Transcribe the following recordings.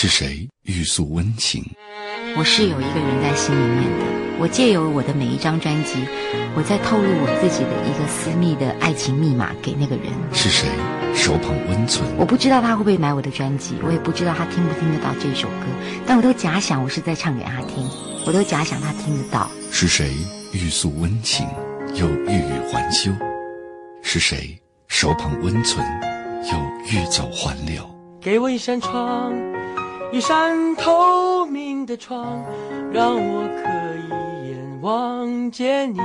是谁欲诉温情？我是有一个人在心里面的。我借由我的每一张专辑，我在透露我自己的一个私密的爱情密码给那个人。是谁手捧温存？我不知道他会不会买我的专辑，我也不知道他听不听得到这首歌，但我都假想我是在唱给他听，我都假想他听得到。是谁欲诉温情，又欲语还休？是谁手捧温存，又欲走还留？给我一扇窗，一扇透明的窗，让我可以一眼望见你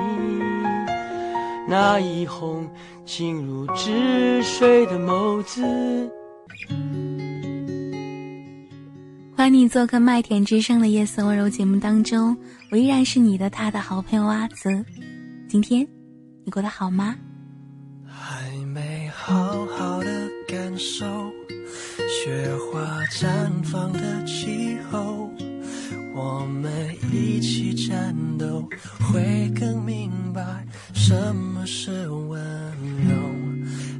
那一泓清如止水的眸子。欢迎你做客麦田之声的夜色温柔节目当中，我依然是你的他的好朋友阿泽。今天你过得好吗？还没好好的感受雪花绽放的气候，我们一起战斗，会更明白什么是温柔。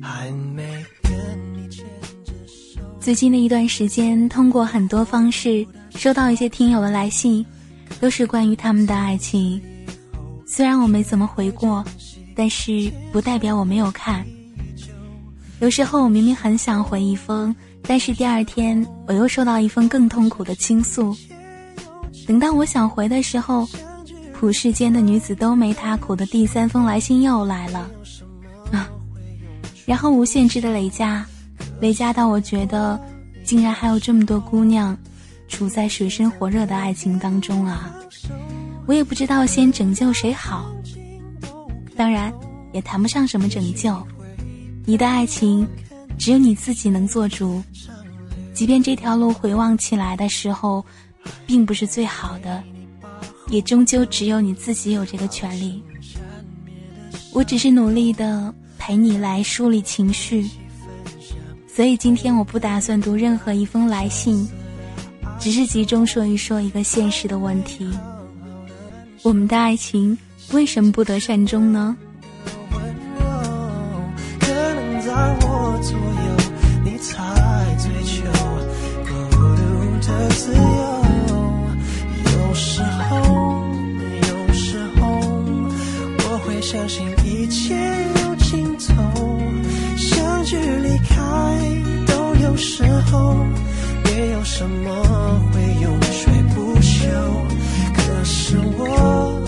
还没跟你牵着手。最近的一段时间，通过很多方式收到一些听友的来信，都是关于他们的爱情。虽然我没怎么回过，但是不代表我没有看。有时候我明明很想回一封，但是第二天我又收到一封更痛苦的倾诉。等到我想回的时候，普世间的女子都没他苦的第三封来信又来了，啊！然后无限制的累加，累加到我觉得，竟然还有这么多姑娘，处在水深火热的爱情当中啊！我也不知道先拯救谁好，当然也谈不上什么拯救。你的爱情，只有你自己能做主。即便这条路回望起来的时候，并不是最好的，也终究只有你自己有这个权利。我只是努力的陪你来梳理情绪，所以今天我不打算读任何一封来信，只是集中说一说一个现实的问题：我们的爱情为什么不得善终呢？自由。有时候，有时候，我会相信一切有尽头，相聚离开都有时候，没有什么会永垂不朽。可是我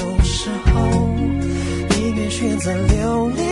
有时候宁愿选择留恋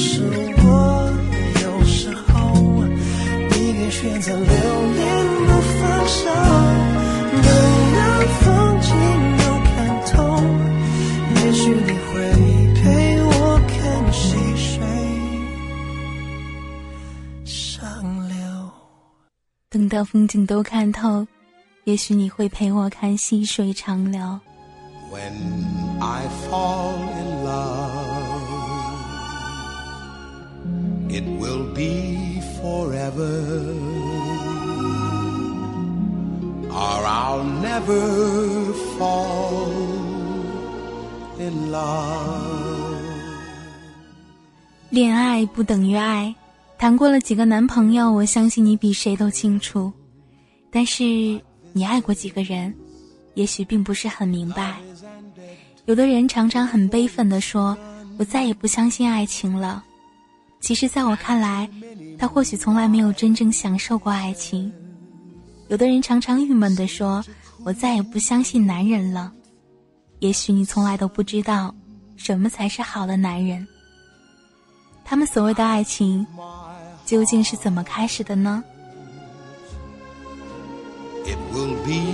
风景都看透，也许你会陪我看细水长流。When I fall in love, it will be forever, or I'll never fall in love. 恋爱不等于爱，谈过了几个男朋友，我相信你比谁都清楚。但是你爱过几个人，也许并不是很明白。有的人常常很悲愤地说：“我再也不相信爱情了。”其实，在我看来，他或许从来没有真正享受过爱情。有的人常常郁闷地说：“我再也不相信男人了。”也许你从来都不知道，什么才是好的男人。他们所谓的爱情，究竟是怎么开始的呢 will be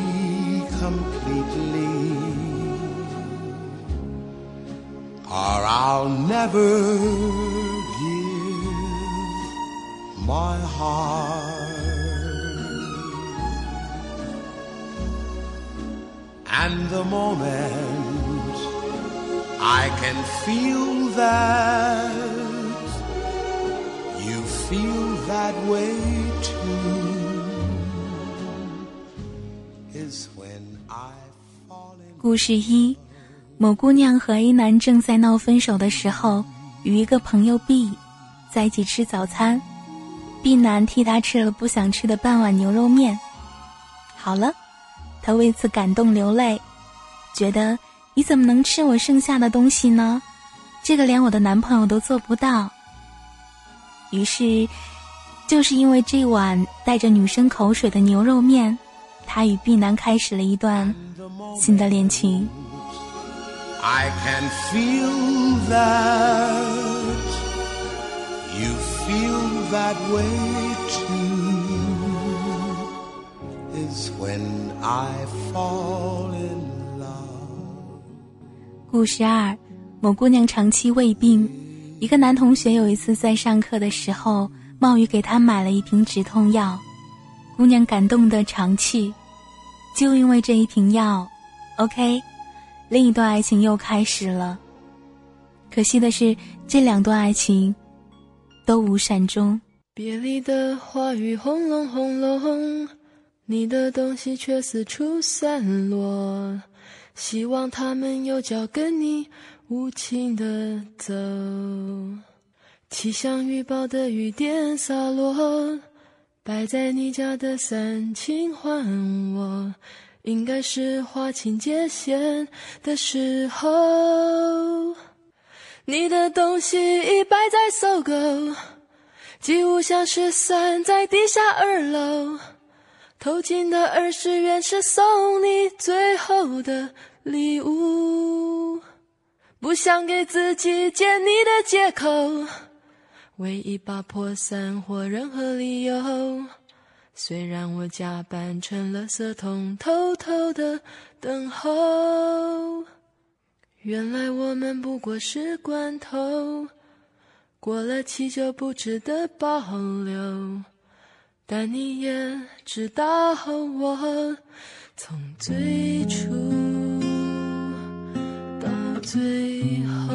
completely, or I'll never give my heart. And the moment I can feel that you feel that way 故事一：某姑娘和 A 男正在闹分手的时候，与一个朋友 B 在一起吃早餐。B 男替她吃了不想吃的半碗牛肉面。好了。他为此感动流泪，觉得你怎么能吃我剩下的东西呢？这个连我的男朋友都做不到。于是，就是因为这碗带着女生口水的牛肉面，他与碧男开始了一段新的恋情。I can feel that you feel that way too. when I fall in love。故事二：某姑娘长期胃病，一个男同学有一次在上课的时候，冒雨给她买了一瓶止痛药，姑娘感动的长泣。就因为这一瓶药，OK，另一段爱情又开始了。可惜的是，这两段爱情都无善终。别离的话语轰隆轰隆。你的东西却四处散落，希望他们有脚跟你无情的走。气象预报的雨点洒落，摆在你家的伞，请还我。应该是划清界限的时候。你的东西已摆在搜狗，几乎像是散在地下二楼。偷进的二十元是送你最后的礼物，不想给自己借你的借口，为一把破伞或任何理由。虽然我假扮成了色桶，偷偷的等候。原来我们不过是罐头，过了期就不值得保留。但你也知道，我从最初到最后。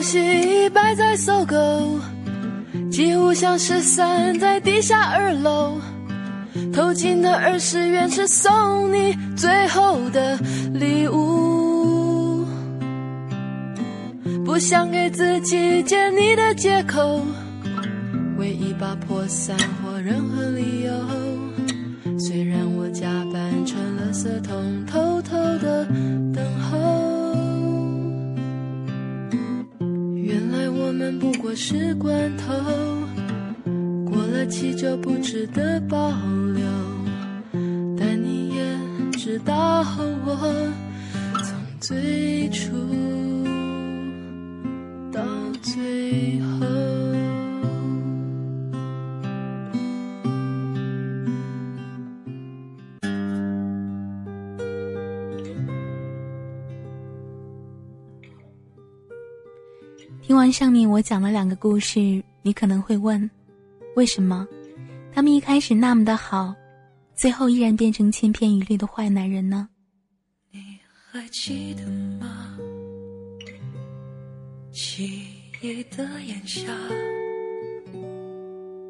东西摆在搜狗，几乎像是散在地下二楼。偷进的二十元是送你最后的礼物，不想给自己借你的借口，为一把破伞或任何理由。不过是关头，过了期就不值得保留。但你也知道，我从最初上面我讲了两个故事，你可能会问：为什么他们一开始那么的好，最后依然变成千篇一律的坏男人呢？你还记得吗？记忆的炎夏，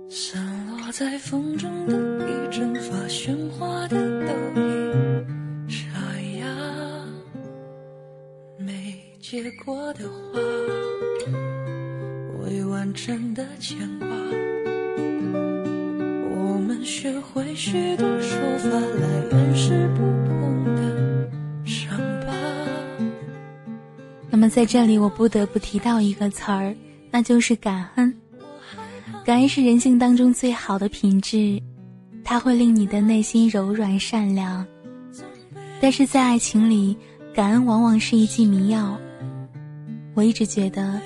散落在风中的一阵发喧哗的倒影，沙哑没结果的花。未完成的牵挂。我们学会许多说法来掩饰不碰的伤疤。那么在这里，我不得不提到一个词儿，那就是感恩。感恩是人性当中最好的品质，它会令你的内心柔软善良。但是在爱情里，感恩往往是一剂迷药。我一直觉得，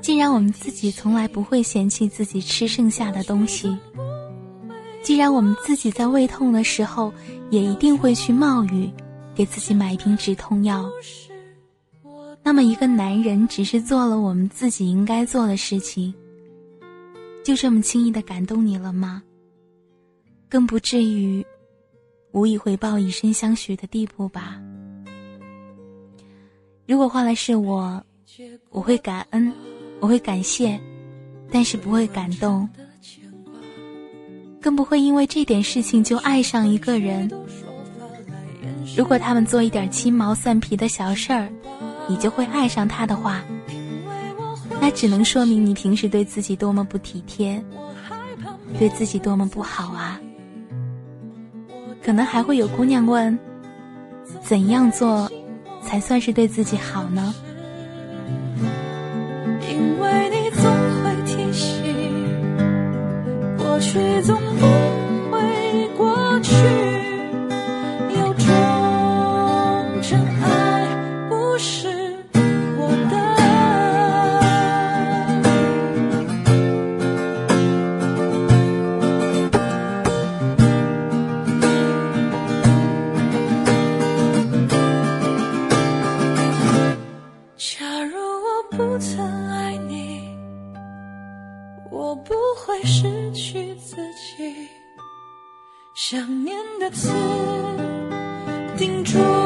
既然我们自己从来不会嫌弃自己吃剩下的东西，既然我们自己在胃痛的时候也一定会去冒雨给自己买一瓶止痛药，那么一个男人只是做了我们自己应该做的事情，就这么轻易的感动你了吗？更不至于无以回报以身相许的地步吧。如果换了是我。我会感恩，我会感谢，但是不会感动，更不会因为这点事情就爱上一个人。如果他们做一点鸡毛蒜皮的小事儿，你就会爱上他的话，那只能说明你平时对自己多么不体贴，对自己多么不好啊！可能还会有姑娘问：怎样做才算是对自己好呢？因为你总会提醒过去总不那如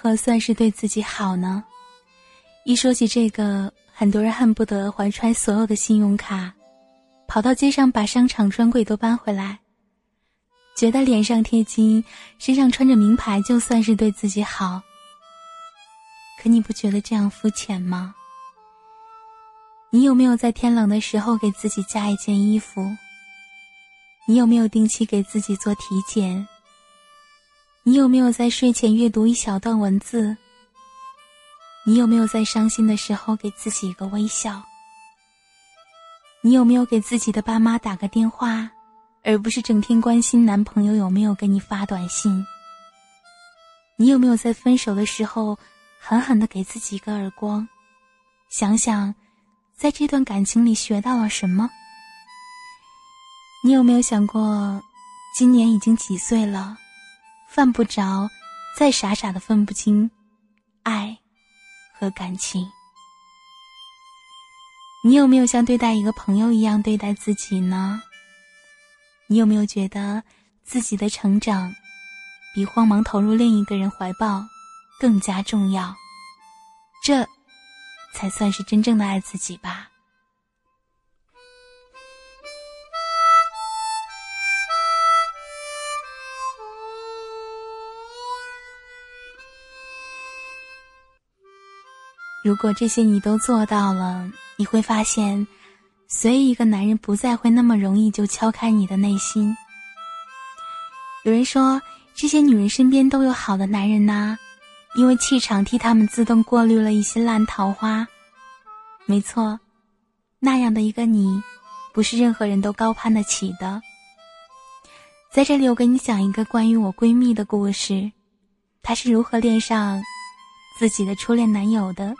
何算是对自己好呢？一说起这个，很多人恨不得怀揣所有的信用卡，跑到街上把商场专柜都搬回来，觉得脸上贴金、身上穿着名牌就算是对自己好。可你不觉得这样肤浅吗？你有没有在天冷的时候给自己加一件衣服？你有没有定期给自己做体检？你有没有在睡前阅读一小段文字？你有没有在伤心的时候给自己一个微笑？你有没有给自己的爸妈打个电话，而不是整天关心男朋友有没有给你发短信？你有没有在分手的时候狠狠的给自己一个耳光？想想，在这段感情里学到了什么？你有没有想过，今年已经几岁了？犯不着再傻傻的分不清爱和感情。你有没有像对待一个朋友一样对待自己呢？你有没有觉得自己的成长比慌忙投入另一个人怀抱更加重要？这才算是真正的爱自己吧。如果这些你都做到了，你会发现，所以一个男人不再会那么容易就敲开你的内心。有人说，这些女人身边都有好的男人呐，因为气场替他们自动过滤了一些烂桃花。没错，那样的一个你，不是任何人都高攀得起的。在这里，我给你讲一个关于我闺蜜的故事，她是如何恋上自己的初恋男友的。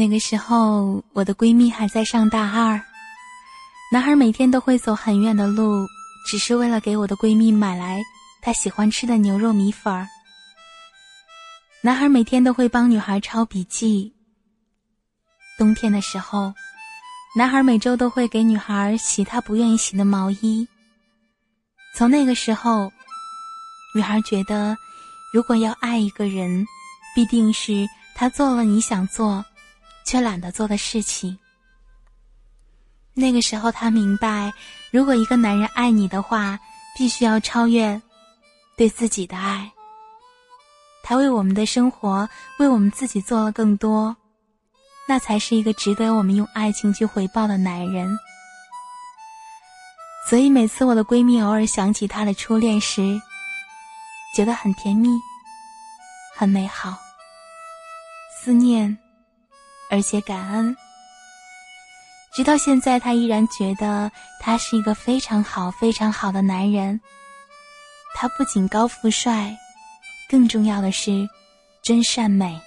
那个时候，我的闺蜜还在上大二，男孩每天都会走很远的路，只是为了给我的闺蜜买来她喜欢吃的牛肉米粉儿。男孩每天都会帮女孩抄笔记。冬天的时候，男孩每周都会给女孩洗她不愿意洗的毛衣。从那个时候，女孩觉得，如果要爱一个人，必定是他做了你想做却懒得做的事情。那个时候，他明白，如果一个男人爱你的话，必须要超越对自己的爱。他为我们的生活，为我们自己做了更多，那才是一个值得我们用爱情去回报的男人。所以，每次我的闺蜜偶尔想起她的初恋时，觉得很甜蜜，很美好，思念，而且感恩。直到现在，他依然觉得他是一个非常好、非常好的男人。他不仅高富帅，更重要的是真善美，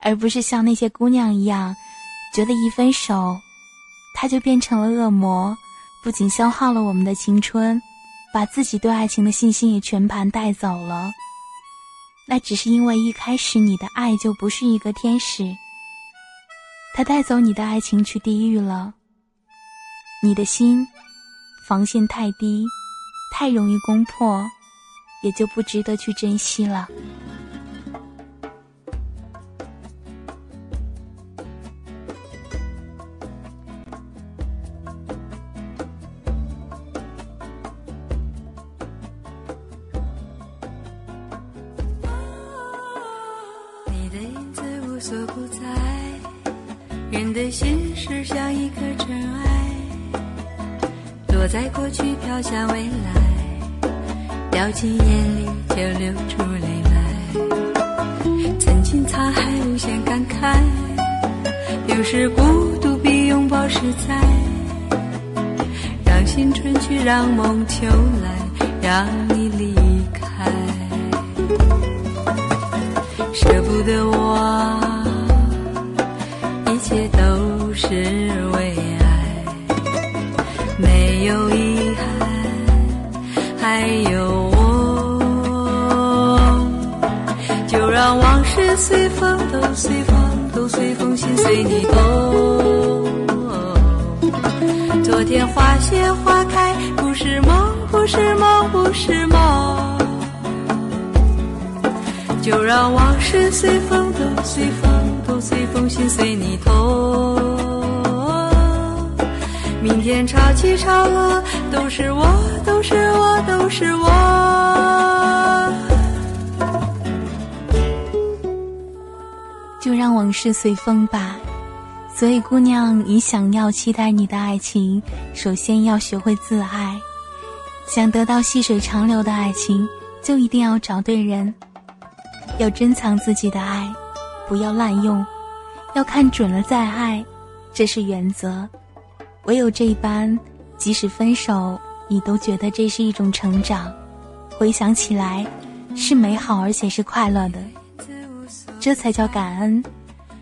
而不是像那些姑娘一样，觉得一分手，他就变成了恶魔，不仅消耗了我们的青春，把自己对爱情的信心也全盘带走了。那只是因为一开始你的爱就不是一个天使。他带走你的爱情去地狱了，你的心防线太低，太容易攻破，也就不值得去珍惜了。让心春去，让梦秋来，让你离开。舍不得我，一切都是为爱，没有遗憾，还有我。就让往事随风，都随风，都随风，心随你动。花谢花开，不是梦，不是梦，不是梦。就让往事随风，都随风，都随风，心随你痛。明天潮起潮落，都是我，都是我，都是我。就让往事随风吧。所以，姑娘，你想要期待你的爱情，首先要学会自爱。想得到细水长流的爱情，就一定要找对人。要珍藏自己的爱，不要滥用，要看准了再爱，这是原则。唯有这般，即使分手，你都觉得这是一种成长。回想起来，是美好而且是快乐的，这才叫感恩，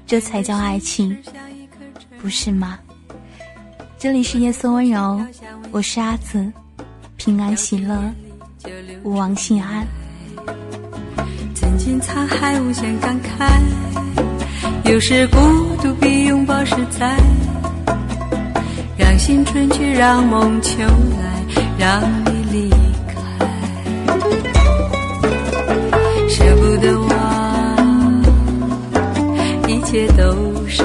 这才叫爱情，不是吗？这里是夜色温柔，我是阿紫，平安喜乐，勿忘心安。曾经沧海无限感慨，有时孤独比拥抱实在。让青春去，让梦秋来，让你离开。舍不得我，一切都是